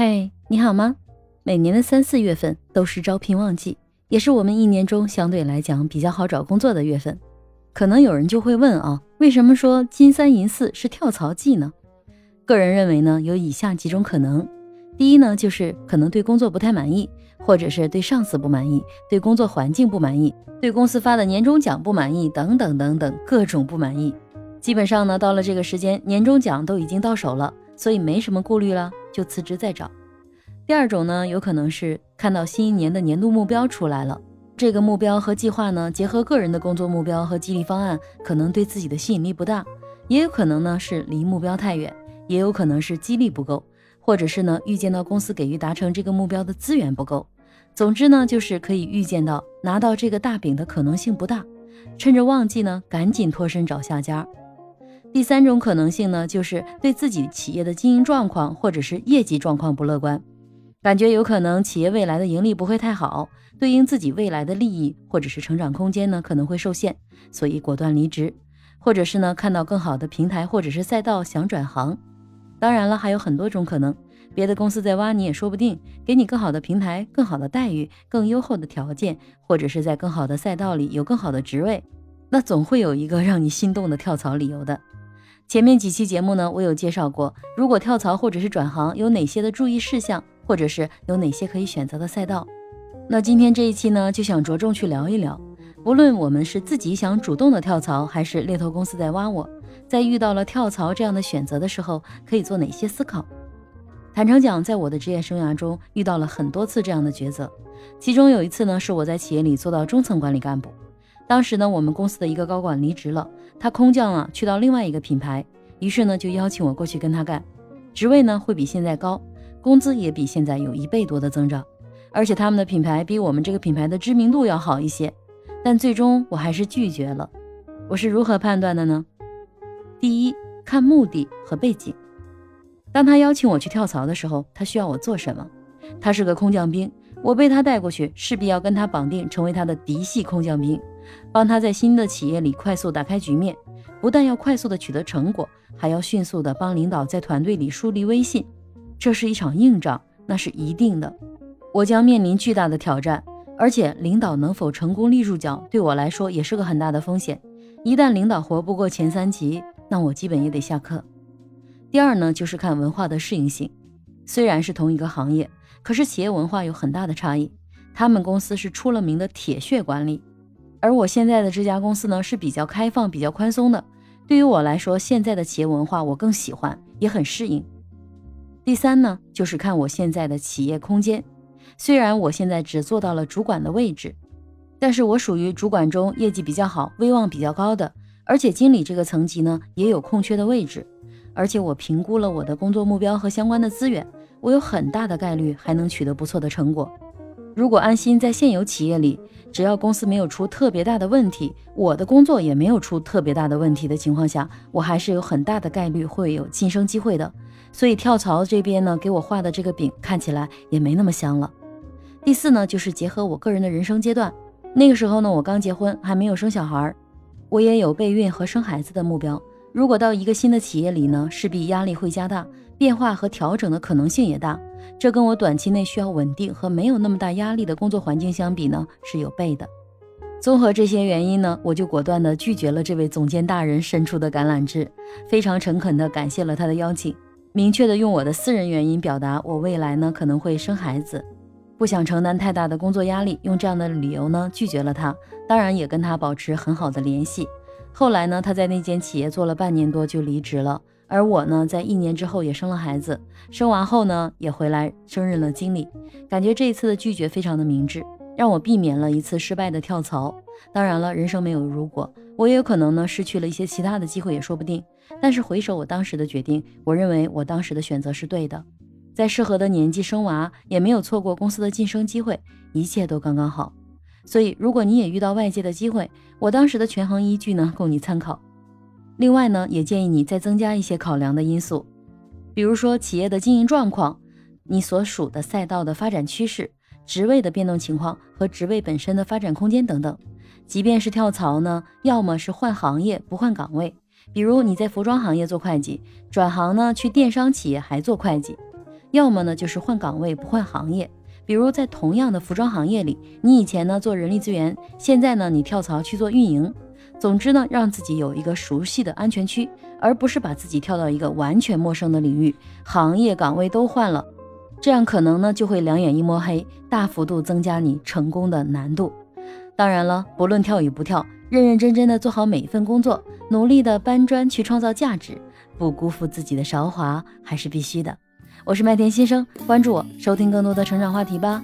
嘿，你好吗？每年的三四月份都是招聘旺季，也是我们一年中相对来讲比较好找工作的月份。可能有人就会问啊，为什么说金三银四是跳槽季呢？个人认为呢，有以下几种可能。第一呢，就是可能对工作不太满意，或者是对上司不满意，对工作环境不满意，对公司发的年终奖不满意，等等等等，各种不满意。基本上呢，到了这个时间，年终奖都已经到手了，所以没什么顾虑了，就辞职再找。第二种呢，有可能是看到新一年的年度目标出来了，这个目标和计划呢，结合个人的工作目标和激励方案，可能对自己的吸引力不大，也有可能呢是离目标太远，也有可能是激励不够，或者是呢预见到公司给予达成这个目标的资源不够。总之呢，就是可以预见到拿到这个大饼的可能性不大，趁着旺季呢，赶紧脱身找下家。第三种可能性呢，就是对自己企业的经营状况或者是业绩状况不乐观，感觉有可能企业未来的盈利不会太好，对应自己未来的利益或者是成长空间呢可能会受限，所以果断离职，或者是呢看到更好的平台或者是赛道想转行。当然了，还有很多种可能，别的公司在挖你也说不定，给你更好的平台、更好的待遇、更优厚的条件，或者是在更好的赛道里有更好的职位，那总会有一个让你心动的跳槽理由的。前面几期节目呢，我有介绍过，如果跳槽或者是转行有哪些的注意事项，或者是有哪些可以选择的赛道。那今天这一期呢，就想着重去聊一聊，不论我们是自己想主动的跳槽，还是猎头公司在挖我，在遇到了跳槽这样的选择的时候，可以做哪些思考。坦诚讲，在我的职业生涯中，遇到了很多次这样的抉择，其中有一次呢，是我在企业里做到中层管理干部。当时呢，我们公司的一个高管离职了，他空降了，去到另外一个品牌，于是呢就邀请我过去跟他干，职位呢会比现在高，工资也比现在有一倍多的增长，而且他们的品牌比我们这个品牌的知名度要好一些，但最终我还是拒绝了。我是如何判断的呢？第一，看目的和背景。当他邀请我去跳槽的时候，他需要我做什么？他是个空降兵，我被他带过去，势必要跟他绑定，成为他的嫡系空降兵。帮他在新的企业里快速打开局面，不但要快速的取得成果，还要迅速的帮领导在团队里树立威信。这是一场硬仗，那是一定的。我将面临巨大的挑战，而且领导能否成功立住脚，对我来说也是个很大的风险。一旦领导活不过前三级，那我基本也得下课。第二呢，就是看文化的适应性。虽然是同一个行业，可是企业文化有很大的差异。他们公司是出了名的铁血管理。而我现在的这家公司呢，是比较开放、比较宽松的。对于我来说，现在的企业文化我更喜欢，也很适应。第三呢，就是看我现在的企业空间。虽然我现在只做到了主管的位置，但是我属于主管中业绩比较好、威望比较高的，而且经理这个层级呢也有空缺的位置。而且我评估了我的工作目标和相关的资源，我有很大的概率还能取得不错的成果。如果安心在现有企业里。只要公司没有出特别大的问题，我的工作也没有出特别大的问题的情况下，我还是有很大的概率会有晋升机会的。所以跳槽这边呢，给我画的这个饼看起来也没那么香了。第四呢，就是结合我个人的人生阶段，那个时候呢，我刚结婚，还没有生小孩，我也有备孕和生孩子的目标。如果到一个新的企业里呢，势必压力会加大，变化和调整的可能性也大。这跟我短期内需要稳定和没有那么大压力的工作环境相比呢，是有备的。综合这些原因呢，我就果断地拒绝了这位总监大人伸出的橄榄枝，非常诚恳地感谢了他的邀请，明确地用我的私人原因表达我未来呢可能会生孩子，不想承担太大的工作压力，用这样的理由呢拒绝了他。当然也跟他保持很好的联系。后来呢，他在那间企业做了半年多就离职了。而我呢，在一年之后也生了孩子，生完后呢，也回来升任了经理。感觉这一次的拒绝非常的明智，让我避免了一次失败的跳槽。当然了，人生没有如果，我也有可能呢失去了一些其他的机会，也说不定。但是回首我当时的决定，我认为我当时的选择是对的，在适合的年纪生娃，也没有错过公司的晋升机会，一切都刚刚好。所以，如果你也遇到外界的机会，我当时的权衡依据呢，供你参考。另外呢，也建议你再增加一些考量的因素，比如说企业的经营状况、你所属的赛道的发展趋势、职位的变动情况和职位本身的发展空间等等。即便是跳槽呢，要么是换行业不换岗位，比如你在服装行业做会计，转行呢去电商企业还做会计；要么呢就是换岗位不换行业。比如在同样的服装行业里，你以前呢做人力资源，现在呢你跳槽去做运营。总之呢，让自己有一个熟悉的安全区，而不是把自己跳到一个完全陌生的领域，行业岗位都换了，这样可能呢就会两眼一摸黑，大幅度增加你成功的难度。当然了，不论跳与不跳，认认真真的做好每一份工作，努力的搬砖去创造价值，不辜负自己的韶华，还是必须的。我是麦田先生，关注我，收听更多的成长话题吧。